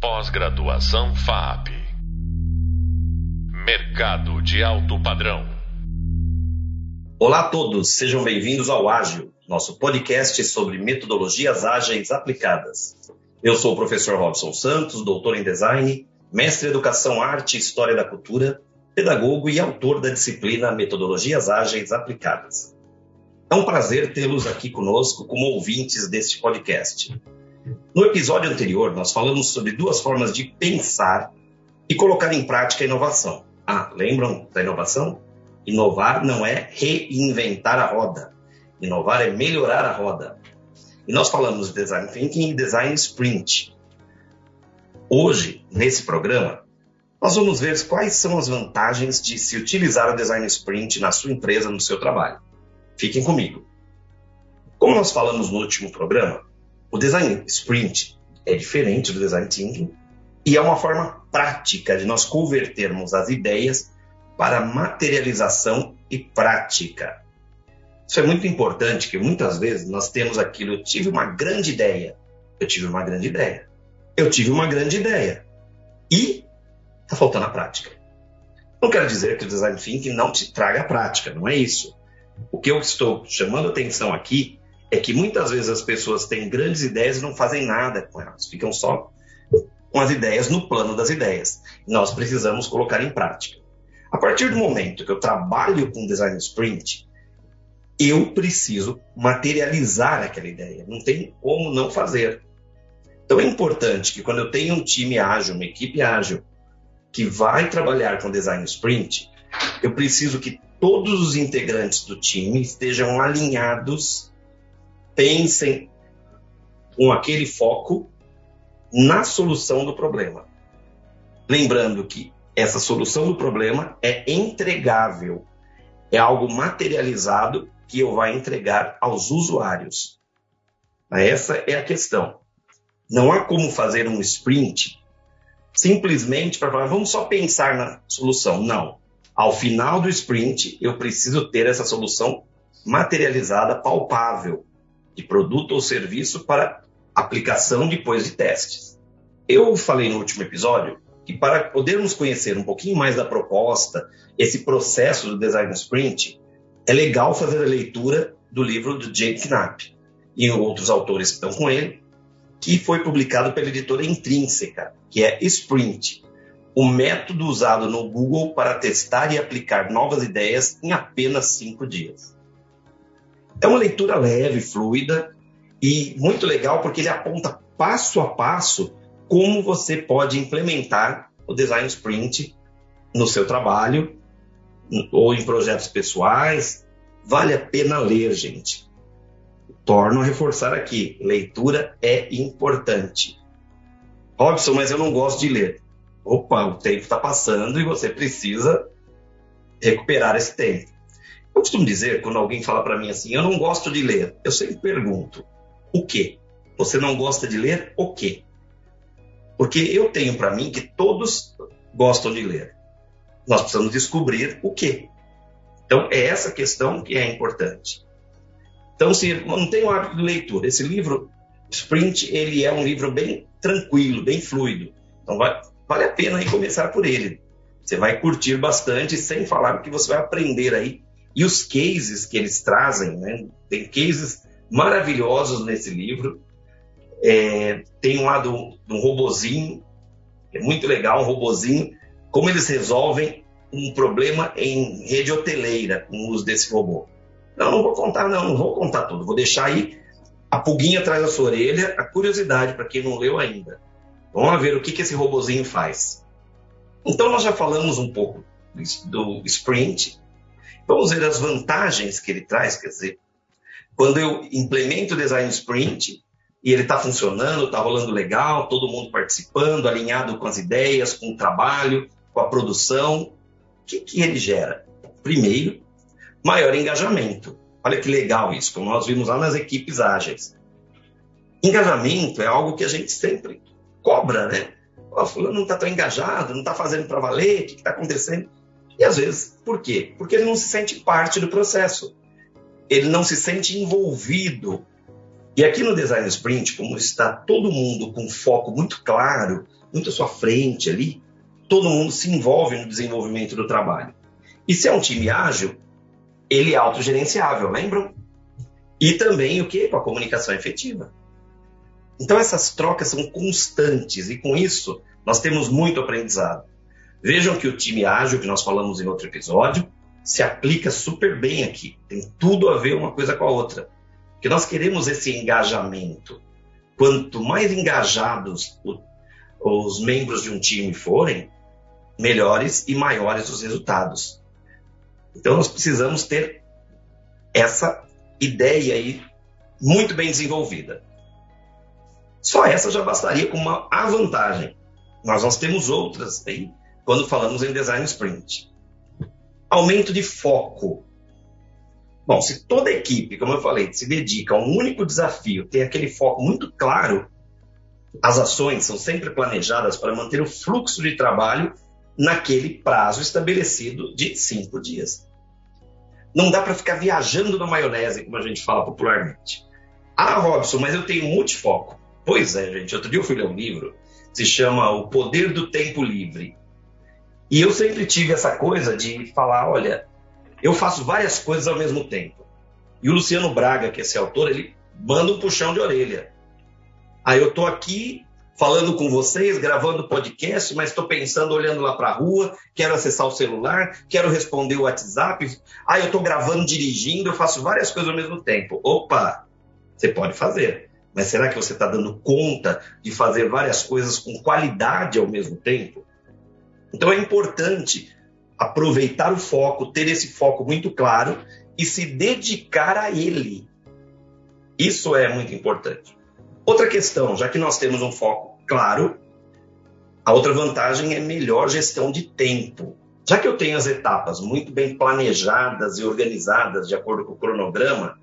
Pós-graduação FAP. Mercado de alto padrão. Olá a todos, sejam bem-vindos ao Ágil, nosso podcast sobre metodologias ágeis aplicadas. Eu sou o professor Robson Santos, doutor em design, mestre em educação, arte e história da cultura, pedagogo e autor da disciplina Metodologias Ágeis Aplicadas. É um prazer tê-los aqui conosco como ouvintes deste podcast. No episódio anterior, nós falamos sobre duas formas de pensar e colocar em prática a inovação. Ah, lembram da inovação? Inovar não é reinventar a roda. Inovar é melhorar a roda. E nós falamos de design thinking e design sprint. Hoje, nesse programa, nós vamos ver quais são as vantagens de se utilizar o design sprint na sua empresa, no seu trabalho. Fiquem comigo. Como nós falamos no último programa, o design sprint é diferente do design thinking e é uma forma prática de nós convertermos as ideias para materialização e prática. Isso é muito importante, que muitas vezes nós temos aquilo, eu tive uma grande ideia, eu tive uma grande ideia, eu tive uma grande ideia e está faltando a prática. Não quero dizer que o design thinking não te traga a prática, não é isso. O que eu estou chamando atenção aqui é que muitas vezes as pessoas têm grandes ideias e não fazem nada com elas, ficam só com as ideias no plano das ideias. Nós precisamos colocar em prática. A partir do momento que eu trabalho com design sprint, eu preciso materializar aquela ideia. Não tem como não fazer. Então é importante que quando eu tenho um time ágil, uma equipe ágil, que vai trabalhar com design sprint, eu preciso que todos os integrantes do time estejam alinhados, pensem com aquele foco na solução do problema. Lembrando que essa solução do problema é entregável, é algo materializado que eu vai entregar aos usuários. Essa é a questão. Não há como fazer um sprint simplesmente para falar, vamos só pensar na solução. Não. Ao final do sprint, eu preciso ter essa solução materializada, palpável, de produto ou serviço para aplicação depois de testes. Eu falei no último episódio que para podermos conhecer um pouquinho mais da proposta, esse processo do design sprint, é legal fazer a leitura do livro do Jake Knapp e outros autores que estão com ele, que foi publicado pela editora Intrínseca, que é Sprint, o método usado no Google para testar e aplicar novas ideias em apenas cinco dias. É uma leitura leve, fluida e muito legal porque ele aponta passo a passo como você pode implementar o design sprint no seu trabalho ou em projetos pessoais. Vale a pena ler, gente. Torno a reforçar aqui: leitura é importante. Robson, mas eu não gosto de ler opa, o tempo está passando e você precisa recuperar esse tempo. Eu costumo dizer, quando alguém fala para mim assim, eu não gosto de ler, eu sempre pergunto, o quê? Você não gosta de ler o quê? Porque eu tenho para mim que todos gostam de ler. Nós precisamos descobrir o quê. Então, é essa questão que é importante. Então, se não tem o hábito de leitura, esse livro, Sprint, ele é um livro bem tranquilo, bem fluido. Então, vai, vale a pena aí começar por ele. Você vai curtir bastante, sem falar que você vai aprender aí. E os cases que eles trazem, né? Tem cases maravilhosos nesse livro. É, tem um lado um robozinho, é muito legal, um robozinho, como eles resolvem um problema em rede hoteleira com o uso desse robô. Não, não vou contar, não, não vou contar tudo. Vou deixar aí a pulguinha atrás da sua orelha, a curiosidade para quem não leu ainda. Vamos ver o que, que esse robozinho faz. Então, nós já falamos um pouco do sprint. Vamos ver as vantagens que ele traz. Quer dizer, quando eu implemento o design sprint e ele está funcionando, está rolando legal, todo mundo participando, alinhado com as ideias, com o trabalho, com a produção, o que, que ele gera? Primeiro, maior engajamento. Olha que legal isso, como nós vimos lá nas equipes ágeis. Engajamento é algo que a gente sempre cobra, né? O fulano não está tão engajado, não está fazendo para valer, o que está acontecendo? E às vezes, por quê? Porque ele não se sente parte do processo. Ele não se sente envolvido. E aqui no Design Sprint, como está todo mundo com foco muito claro, muito à sua frente ali, todo mundo se envolve no desenvolvimento do trabalho. E se é um time ágil, ele é autogerenciável, lembram? E também o que? Com a comunicação efetiva. Então essas trocas são constantes e com isso nós temos muito aprendizado. Vejam que o time ágil, que nós falamos em outro episódio, se aplica super bem aqui. Tem tudo a ver uma coisa com a outra. Porque nós queremos esse engajamento. Quanto mais engajados o, os membros de um time forem, melhores e maiores os resultados. Então nós precisamos ter essa ideia aí muito bem desenvolvida. Só essa já bastaria com uma vantagem. Mas nós temos outras aí quando falamos em design sprint. Aumento de foco. Bom, se toda equipe, como eu falei, se dedica a um único desafio, tem aquele foco muito claro, as ações são sempre planejadas para manter o fluxo de trabalho naquele prazo estabelecido de cinco dias. Não dá para ficar viajando na maionese, como a gente fala popularmente. Ah, Robson, mas eu tenho multifoco. Pois é, gente. Outro dia eu fui ler um livro, se chama O Poder do Tempo Livre. E eu sempre tive essa coisa de falar, olha, eu faço várias coisas ao mesmo tempo. E o Luciano Braga, que é esse autor, ele manda um puxão de orelha. Aí eu tô aqui falando com vocês, gravando podcast, mas estou pensando, olhando lá para a rua, quero acessar o celular, quero responder o WhatsApp. Ah, eu estou gravando, dirigindo, eu faço várias coisas ao mesmo tempo. Opa, você pode fazer. Mas será que você está dando conta de fazer várias coisas com qualidade ao mesmo tempo? Então é importante aproveitar o foco, ter esse foco muito claro e se dedicar a ele. Isso é muito importante. Outra questão, já que nós temos um foco claro, a outra vantagem é melhor gestão de tempo. Já que eu tenho as etapas muito bem planejadas e organizadas de acordo com o cronograma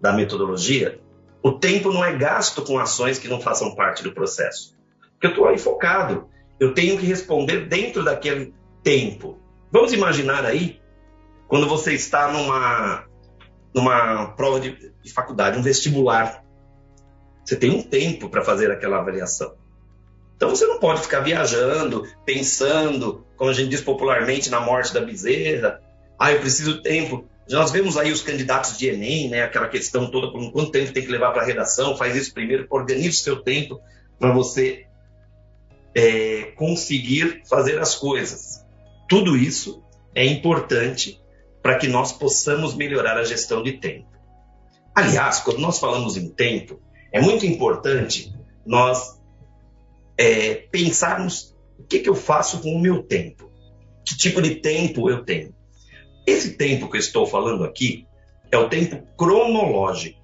da metodologia, o tempo não é gasto com ações que não façam parte do processo. Porque eu estou aí focado. Eu tenho que responder dentro daquele tempo. Vamos imaginar aí, quando você está numa, numa prova de, de faculdade, um vestibular. Você tem um tempo para fazer aquela avaliação. Então você não pode ficar viajando, pensando, como a gente diz popularmente, na morte da bezerra. Ah, eu preciso tempo. Nós vemos aí os candidatos de Enem, né, aquela questão toda, por quanto tempo tem que levar para a redação, faz isso primeiro, organize o seu tempo para você é, conseguir fazer as coisas. Tudo isso é importante para que nós possamos melhorar a gestão de tempo. Aliás, quando nós falamos em tempo, é muito importante nós é, pensarmos o que, que eu faço com o meu tempo. Que tipo de tempo eu tenho? Esse tempo que eu estou falando aqui é o tempo cronológico.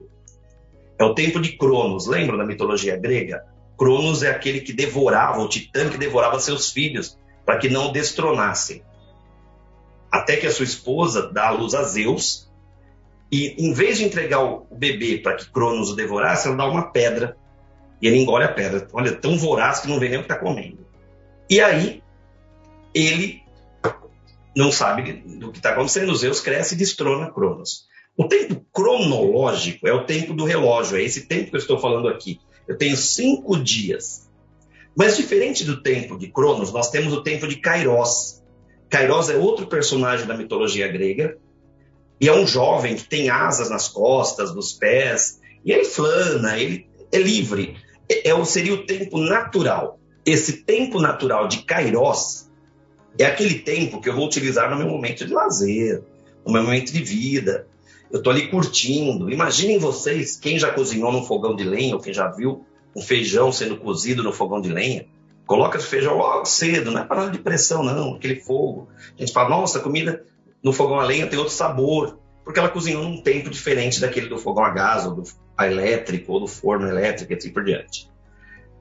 É o tempo de Cronos. Lembra da mitologia grega? Cronos é aquele que devorava, o titã que devorava seus filhos para que não o destronassem. Até que a sua esposa dá a luz a Zeus e em vez de entregar o bebê para que Cronos o devorasse, ela dá uma pedra e ele engole a pedra. Olha, tão voraz que não vê nem o que está comendo. E aí ele não sabe do que está acontecendo. Zeus cresce e destrona Cronos. O tempo cronológico é o tempo do relógio, é esse tempo que eu estou falando aqui. Eu tenho cinco dias. Mas diferente do tempo de Cronos, nós temos o tempo de Kairos. Kairos é outro personagem da mitologia grega e é um jovem que tem asas nas costas, nos pés, e ele flana, ele é livre. É, é, seria o tempo natural. Esse tempo natural de Kairos é aquele tempo que eu vou utilizar no meu momento de lazer, no meu momento de vida. Eu estou ali curtindo. Imaginem vocês, quem já cozinhou num fogão de lenha, ou quem já viu um feijão sendo cozido no fogão de lenha, coloca o feijão logo cedo, não é para de pressão, não, aquele fogo. A gente fala, nossa, a comida no fogão a lenha tem outro sabor, porque ela cozinhou num tempo diferente daquele do fogão a gás, ou do elétrico, ou do forno elétrico, e assim por diante.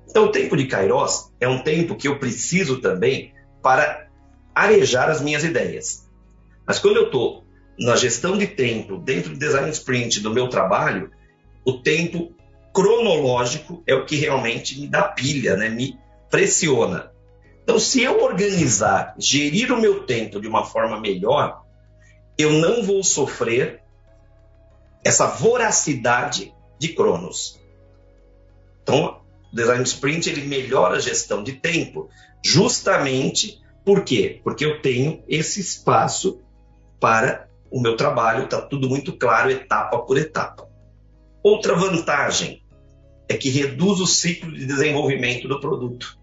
Então, o tempo de Kairos é um tempo que eu preciso também para arejar as minhas ideias. Mas quando eu estou na gestão de tempo, dentro do design sprint do meu trabalho, o tempo cronológico é o que realmente me dá pilha, né? me pressiona. Então, se eu organizar, gerir o meu tempo de uma forma melhor, eu não vou sofrer essa voracidade de Cronos. Então, o design sprint ele melhora a gestão de tempo, justamente por quê? Porque eu tenho esse espaço para o meu trabalho, está tudo muito claro, etapa por etapa. Outra vantagem é que reduz o ciclo de desenvolvimento do produto.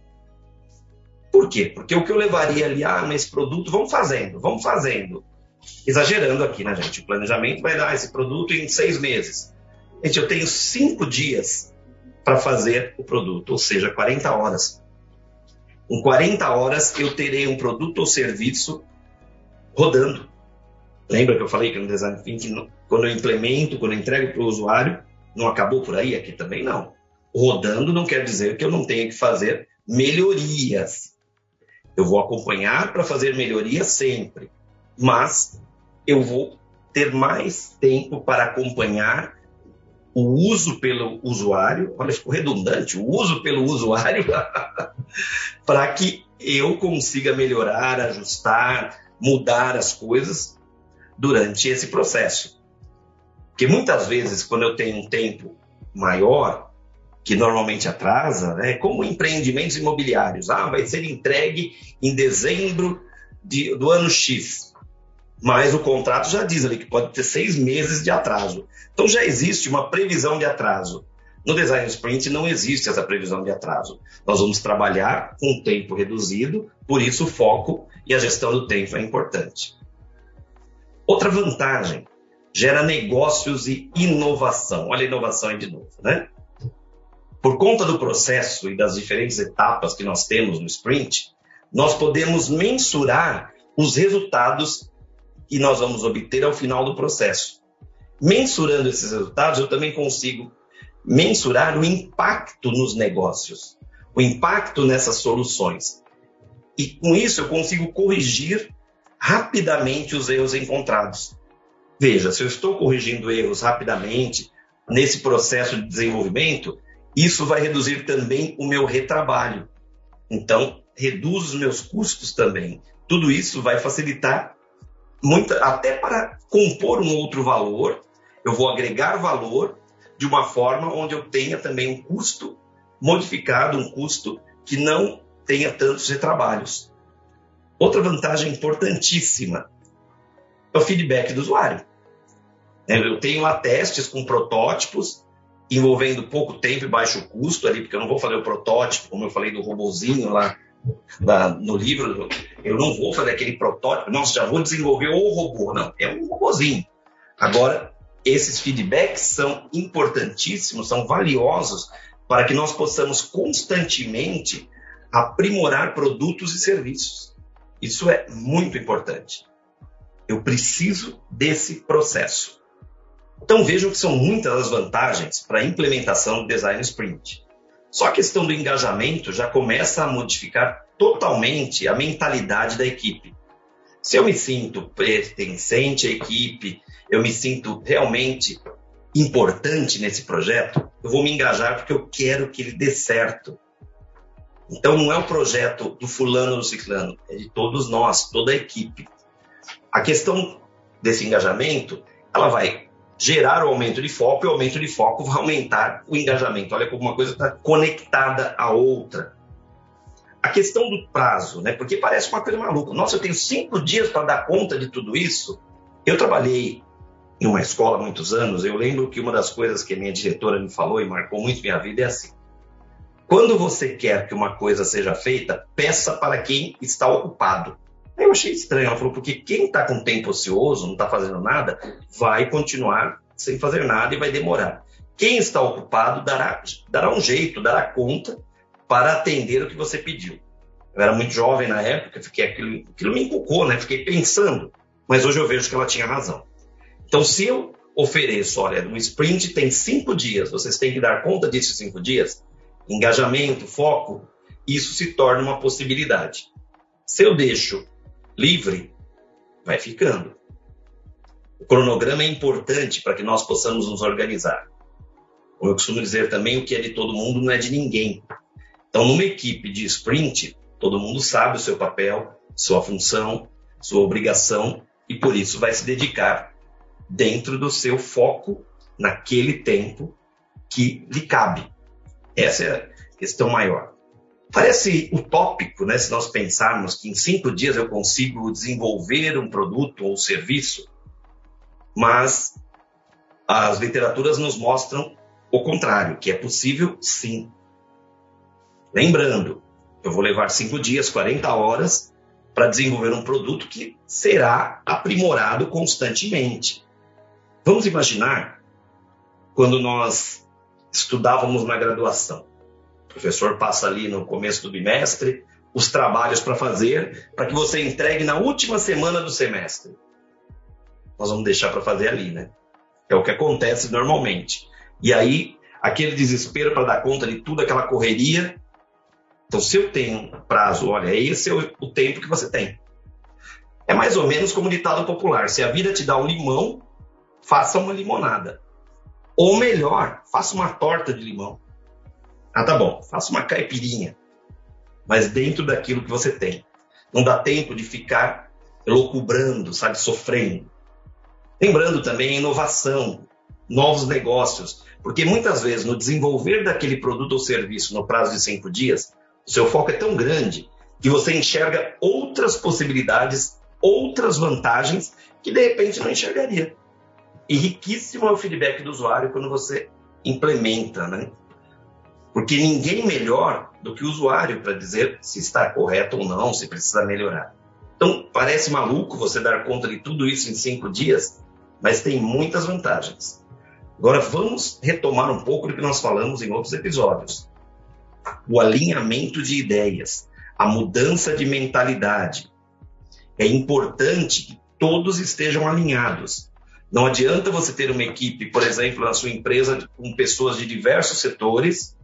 Por quê? Porque o que eu levaria ali, ah, nesse produto, vamos fazendo, vamos fazendo. Exagerando aqui, né, gente? O planejamento vai dar esse produto em seis meses. Gente, eu tenho cinco dias para fazer o produto, ou seja, 40 horas. Em 40 horas eu terei um produto ou serviço rodando. Lembra que eu falei que no design thinking, quando eu implemento, quando eu entrego para o usuário, não acabou por aí? Aqui também não. Rodando não quer dizer que eu não tenha que fazer melhorias. Eu vou acompanhar para fazer melhoria sempre, mas eu vou ter mais tempo para acompanhar o uso pelo usuário, olha, ficou redundante, o uso pelo usuário, para que eu consiga melhorar, ajustar, mudar as coisas durante esse processo. Porque muitas vezes, quando eu tenho um tempo maior, que normalmente atrasa, né, como empreendimentos imobiliários. Ah, vai ser entregue em dezembro de, do ano X. Mas o contrato já diz ali que pode ter seis meses de atraso. Então já existe uma previsão de atraso. No design sprint não existe essa previsão de atraso. Nós vamos trabalhar com tempo reduzido, por isso o foco e a gestão do tempo é importante. Outra vantagem, gera negócios e inovação. Olha a inovação aí de novo, né? Por conta do processo e das diferentes etapas que nós temos no sprint, nós podemos mensurar os resultados que nós vamos obter ao final do processo. Mensurando esses resultados, eu também consigo mensurar o impacto nos negócios, o impacto nessas soluções. E com isso eu consigo corrigir rapidamente os erros encontrados. Veja, se eu estou corrigindo erros rapidamente nesse processo de desenvolvimento, isso vai reduzir também o meu retrabalho. Então, reduz os meus custos também. Tudo isso vai facilitar até para compor um outro valor, eu vou agregar valor de uma forma onde eu tenha também um custo modificado, um custo que não tenha tantos retrabalhos. Outra vantagem importantíssima é o feedback do usuário. Eu tenho lá testes com protótipos envolvendo pouco tempo e baixo custo ali, porque eu não vou fazer o protótipo, como eu falei do robozinho lá no livro, eu não vou fazer aquele protótipo, nossa, já vou desenvolver o robô, não, é um robozinho. Agora, esses feedbacks são importantíssimos, são valiosos para que nós possamos constantemente aprimorar produtos e serviços. Isso é muito importante. Eu preciso desse processo. Então vejam que são muitas as vantagens para a implementação do design sprint. Só a questão do engajamento já começa a modificar totalmente a mentalidade da equipe. Se eu me sinto pertencente à equipe, eu me sinto realmente importante nesse projeto, eu vou me engajar porque eu quero que ele dê certo. Então não é o projeto do fulano do ciclano, é de todos nós, toda a equipe. A questão desse engajamento, ela vai gerar o aumento de foco e o aumento de foco vai aumentar o engajamento. Olha como uma coisa está conectada à outra. A questão do prazo, né? Porque parece uma coisa maluca. Nossa, eu tenho cinco dias para dar conta de tudo isso. Eu trabalhei em uma escola há muitos anos. Eu lembro que uma das coisas que a minha diretora me falou e marcou muito minha vida é assim: quando você quer que uma coisa seja feita, peça para quem está ocupado. Eu achei estranho. Ela falou, porque quem está com tempo ocioso, não está fazendo nada, vai continuar sem fazer nada e vai demorar. Quem está ocupado dará, dará um jeito, dará conta para atender o que você pediu. Eu era muito jovem na época, fiquei aquilo, aquilo me inculcou, né? Fiquei pensando, mas hoje eu vejo que ela tinha razão. Então, se eu ofereço, olha, um sprint tem cinco dias, vocês têm que dar conta desses cinco dias, engajamento, foco, isso se torna uma possibilidade. Se eu deixo livre, vai ficando. O cronograma é importante para que nós possamos nos organizar. Como eu costumo dizer também, o que é de todo mundo não é de ninguém. Então, numa equipe de sprint, todo mundo sabe o seu papel, sua função, sua obrigação e por isso vai se dedicar dentro do seu foco naquele tempo que lhe cabe. Essa é a questão maior. Parece utópico, né, se nós pensarmos que em cinco dias eu consigo desenvolver um produto ou serviço, mas as literaturas nos mostram o contrário, que é possível sim. Lembrando, eu vou levar cinco dias, 40 horas, para desenvolver um produto que será aprimorado constantemente. Vamos imaginar quando nós estudávamos na graduação. O professor passa ali no começo do bimestre os trabalhos para fazer, para que você entregue na última semana do semestre. Nós vamos deixar para fazer ali, né? É o que acontece normalmente. E aí, aquele desespero para dar conta de tudo, aquela correria. Então, se eu tenho prazo, olha, esse é o tempo que você tem. É mais ou menos como ditado popular: se a vida te dá um limão, faça uma limonada. Ou melhor, faça uma torta de limão. Ah, tá bom, faça uma caipirinha. Mas dentro daquilo que você tem. Não dá tempo de ficar loucubrando, sabe, sofrendo. Lembrando também a inovação, novos negócios, porque muitas vezes no desenvolver daquele produto ou serviço no prazo de cinco dias, o seu foco é tão grande que você enxerga outras possibilidades, outras vantagens que de repente não enxergaria. E riquíssimo é o feedback do usuário quando você implementa, né? Porque ninguém melhor do que o usuário para dizer se está correto ou não, se precisa melhorar. Então, parece maluco você dar conta de tudo isso em cinco dias, mas tem muitas vantagens. Agora, vamos retomar um pouco do que nós falamos em outros episódios. O alinhamento de ideias, a mudança de mentalidade. É importante que todos estejam alinhados. Não adianta você ter uma equipe, por exemplo, na sua empresa com pessoas de diversos setores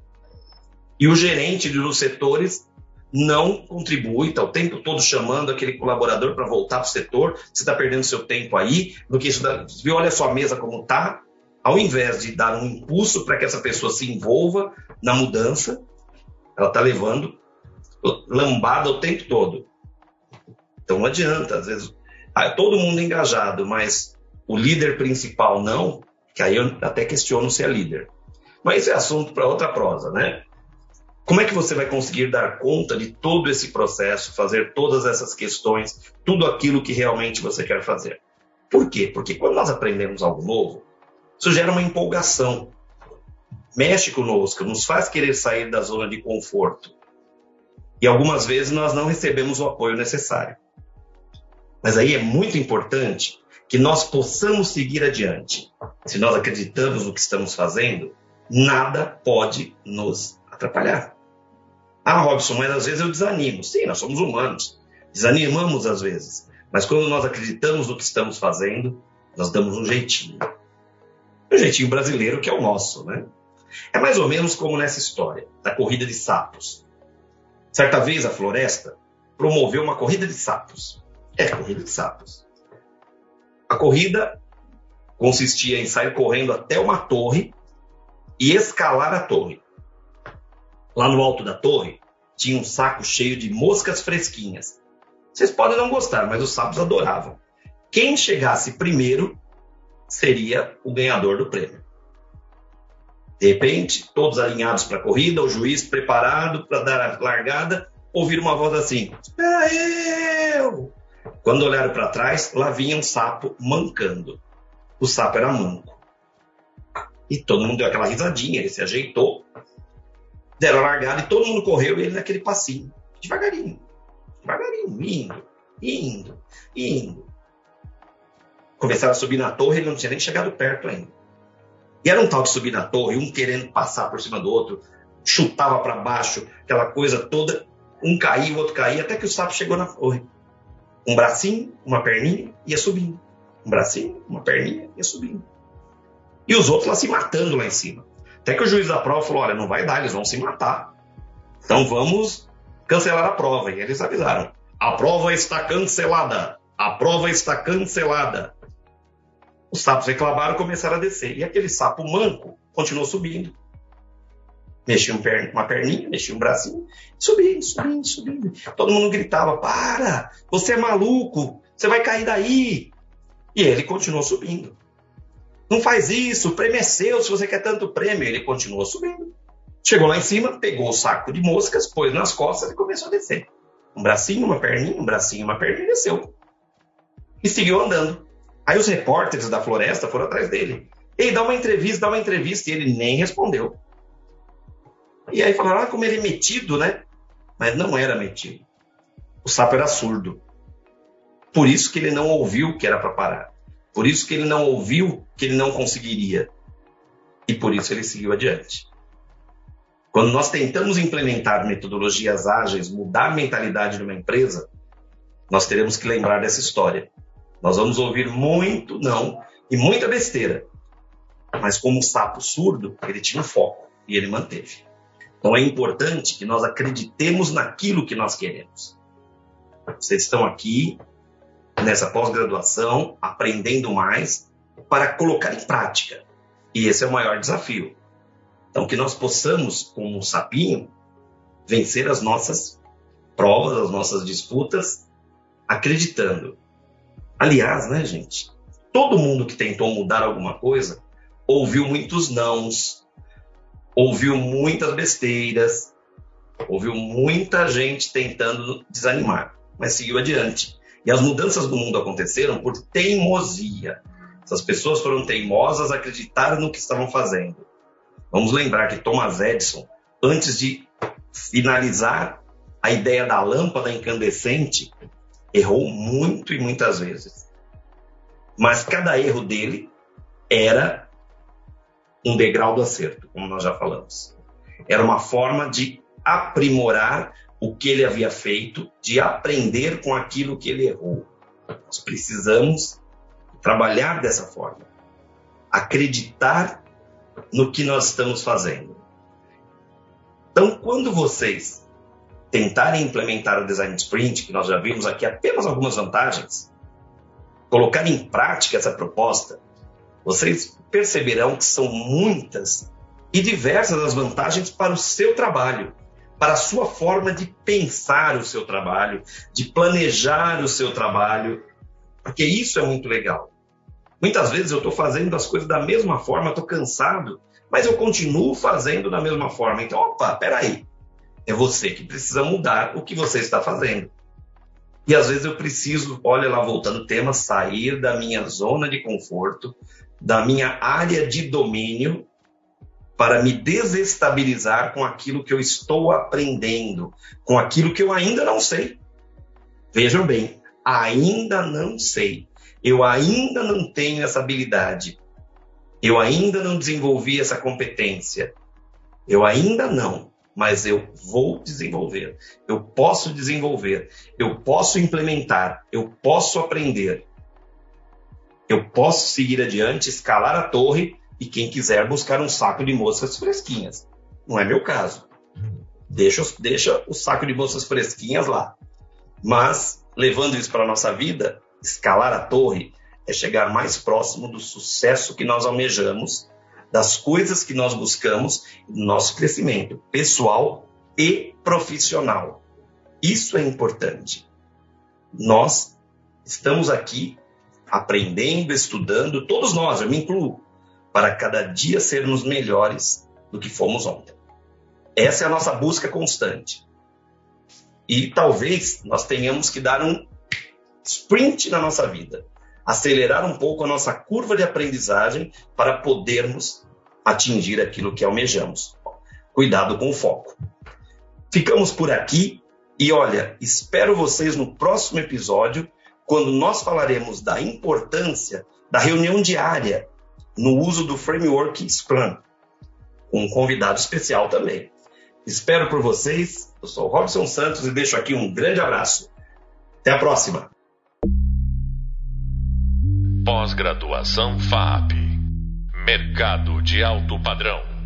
e o gerente dos setores não contribui, está o tempo todo chamando aquele colaborador para voltar para o setor, você está perdendo seu tempo aí, do que isso dá, viu, olha a sua mesa como está, ao invés de dar um impulso para que essa pessoa se envolva na mudança, ela está levando lambada o tempo todo. Então não adianta, às vezes, ah, todo mundo engajado, mas o líder principal não, que aí eu até questiono se é líder. Mas isso é assunto para outra prosa, né? Como é que você vai conseguir dar conta de todo esse processo, fazer todas essas questões, tudo aquilo que realmente você quer fazer? Por quê? Porque quando nós aprendemos algo novo, isso gera uma empolgação. Mexe conosco, nos faz querer sair da zona de conforto. E algumas vezes nós não recebemos o apoio necessário. Mas aí é muito importante que nós possamos seguir adiante. Se nós acreditamos no que estamos fazendo, nada pode nos atrapalhar. Ah, Robson, mas às vezes eu desanimo. Sim, nós somos humanos. Desanimamos às vezes. Mas quando nós acreditamos no que estamos fazendo, nós damos um jeitinho. Um jeitinho brasileiro que é o nosso, né? É mais ou menos como nessa história da corrida de sapos. Certa vez a floresta promoveu uma corrida de sapos. É, corrida de sapos. A corrida consistia em sair correndo até uma torre e escalar a torre. Lá no alto da torre tinha um saco cheio de moscas fresquinhas. Vocês podem não gostar, mas os sapos adoravam. Quem chegasse primeiro seria o ganhador do prêmio. De repente, todos alinhados para a corrida, o juiz preparado para dar a largada, ouviram uma voz assim: Espera eu! Quando olharam para trás, lá vinha um sapo mancando. O sapo era manco. E todo mundo deu aquela risadinha, ele se ajeitou, deram a largada e todo mundo correu e ele naquele passinho, devagarinho, devagarinho, indo, indo, indo. Começaram a subir na torre, ele não tinha nem chegado perto ainda. E era um tal de subir na torre, um querendo passar por cima do outro, chutava para baixo, aquela coisa toda, um caía, o outro caía, até que o sapo chegou na torre. Um bracinho, uma perninha, ia subindo. Um bracinho, uma perninha, ia subindo. E os outros lá se matando lá em cima. Até que o juiz da prova falou: olha, não vai dar, eles vão se matar. Então vamos cancelar a prova. E eles avisaram: a prova está cancelada. A prova está cancelada. Os sapos reclamaram e começaram a descer. E aquele sapo manco continuou subindo. Mexia um per... uma perninha, mexia um bracinho, subindo, subindo, subindo. Todo mundo gritava: Para! Você é maluco! Você vai cair daí! E ele continuou subindo. Não faz isso, o prêmio é seu se você quer tanto prêmio. Ele continuou subindo. Chegou lá em cima, pegou o saco de moscas, pôs nas costas e começou a descer. Um bracinho, uma perninha, um bracinho, uma perninha, desceu. E seguiu andando. Aí os repórteres da floresta foram atrás dele. Ei, dá uma entrevista, dá uma entrevista. E ele nem respondeu. E aí falaram, ah, como ele é metido, né? Mas não era metido. O sapo era surdo. Por isso que ele não ouviu que era para parar. Por isso que ele não ouviu que ele não conseguiria. E por isso ele seguiu adiante. Quando nós tentamos implementar metodologias ágeis, mudar a mentalidade de uma empresa, nós teremos que lembrar dessa história. Nós vamos ouvir muito não e muita besteira. Mas como um sapo surdo, ele tinha foco e ele manteve. Então é importante que nós acreditemos naquilo que nós queremos. Vocês estão aqui nessa pós-graduação, aprendendo mais para colocar em prática. E esse é o maior desafio. Então, que nós possamos, como um sapinho, vencer as nossas provas, as nossas disputas, acreditando. Aliás, né, gente? Todo mundo que tentou mudar alguma coisa ouviu muitos nãos, ouviu muitas besteiras, ouviu muita gente tentando desanimar, mas seguiu adiante. E as mudanças do mundo aconteceram por teimosia. Essas pessoas foram teimosas, acreditaram no que estavam fazendo. Vamos lembrar que Thomas Edison, antes de finalizar a ideia da lâmpada incandescente, errou muito e muitas vezes. Mas cada erro dele era um degrau do acerto, como nós já falamos. Era uma forma de aprimorar o que ele havia feito, de aprender com aquilo que ele errou. Nós precisamos trabalhar dessa forma. Acreditar no que nós estamos fazendo. Então, quando vocês tentarem implementar o design sprint, que nós já vimos aqui apenas algumas vantagens, colocar em prática essa proposta, vocês perceberão que são muitas e diversas as vantagens para o seu trabalho para a sua forma de pensar o seu trabalho, de planejar o seu trabalho, porque isso é muito legal. Muitas vezes eu estou fazendo as coisas da mesma forma, estou cansado, mas eu continuo fazendo da mesma forma. Então, opa, peraí. É você que precisa mudar o que você está fazendo. E às vezes eu preciso, olha lá, voltando ao tema, sair da minha zona de conforto, da minha área de domínio para me desestabilizar com aquilo que eu estou aprendendo, com aquilo que eu ainda não sei. Vejam bem, ainda não sei. Eu ainda não tenho essa habilidade. Eu ainda não desenvolvi essa competência. Eu ainda não, mas eu vou desenvolver. Eu posso desenvolver. Eu posso implementar. Eu posso aprender. Eu posso seguir adiante, escalar a torre e quem quiser buscar um saco de moscas fresquinhas. Não é meu caso. Deixa, deixa o saco de moscas fresquinhas lá. Mas, levando isso para a nossa vida, escalar a torre é chegar mais próximo do sucesso que nós almejamos, das coisas que nós buscamos, do nosso crescimento pessoal e profissional. Isso é importante. Nós estamos aqui aprendendo, estudando, todos nós, eu me incluo, para cada dia sermos melhores do que fomos ontem. Essa é a nossa busca constante. E talvez nós tenhamos que dar um sprint na nossa vida, acelerar um pouco a nossa curva de aprendizagem para podermos atingir aquilo que almejamos. Cuidado com o foco. Ficamos por aqui e olha, espero vocês no próximo episódio, quando nós falaremos da importância da reunião diária no uso do framework Scrum, com um convidado especial também. Espero por vocês. Eu sou o Robson Santos e deixo aqui um grande abraço. Até a próxima. Pós-graduação FAP. Mercado de alto padrão.